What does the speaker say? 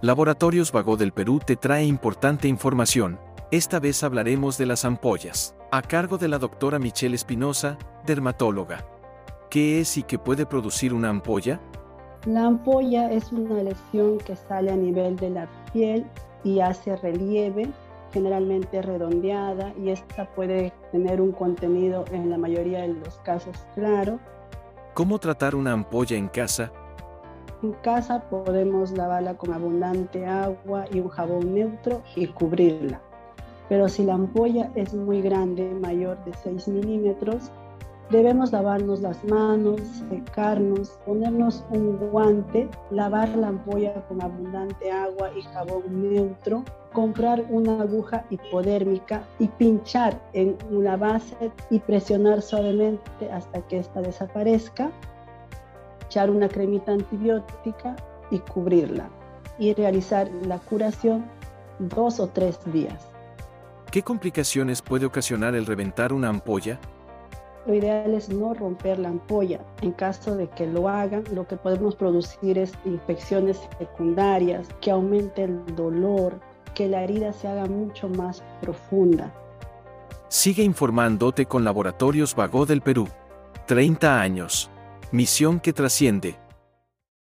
Laboratorios Vago del Perú te trae importante información. Esta vez hablaremos de las ampollas, a cargo de la doctora Michelle Espinosa, dermatóloga. ¿Qué es y qué puede producir una ampolla? La ampolla es una lesión que sale a nivel de la piel y hace relieve, generalmente redondeada, y esta puede tener un contenido en la mayoría de los casos claro. ¿Cómo tratar una ampolla en casa en casa podemos lavarla con abundante agua y un jabón neutro y cubrirla. Pero si la ampolla es muy grande, mayor de 6 milímetros, debemos lavarnos las manos, secarnos, ponernos un guante, lavar la ampolla con abundante agua y jabón neutro, comprar una aguja hipodérmica y pinchar en una base y presionar suavemente hasta que ésta desaparezca echar una cremita antibiótica y cubrirla y realizar la curación dos o tres días. ¿Qué complicaciones puede ocasionar el reventar una ampolla? Lo ideal es no romper la ampolla. En caso de que lo hagan, lo que podemos producir es infecciones secundarias, que aumente el dolor, que la herida se haga mucho más profunda. Sigue informándote con Laboratorios Vago del Perú. 30 años. Misión que trasciende.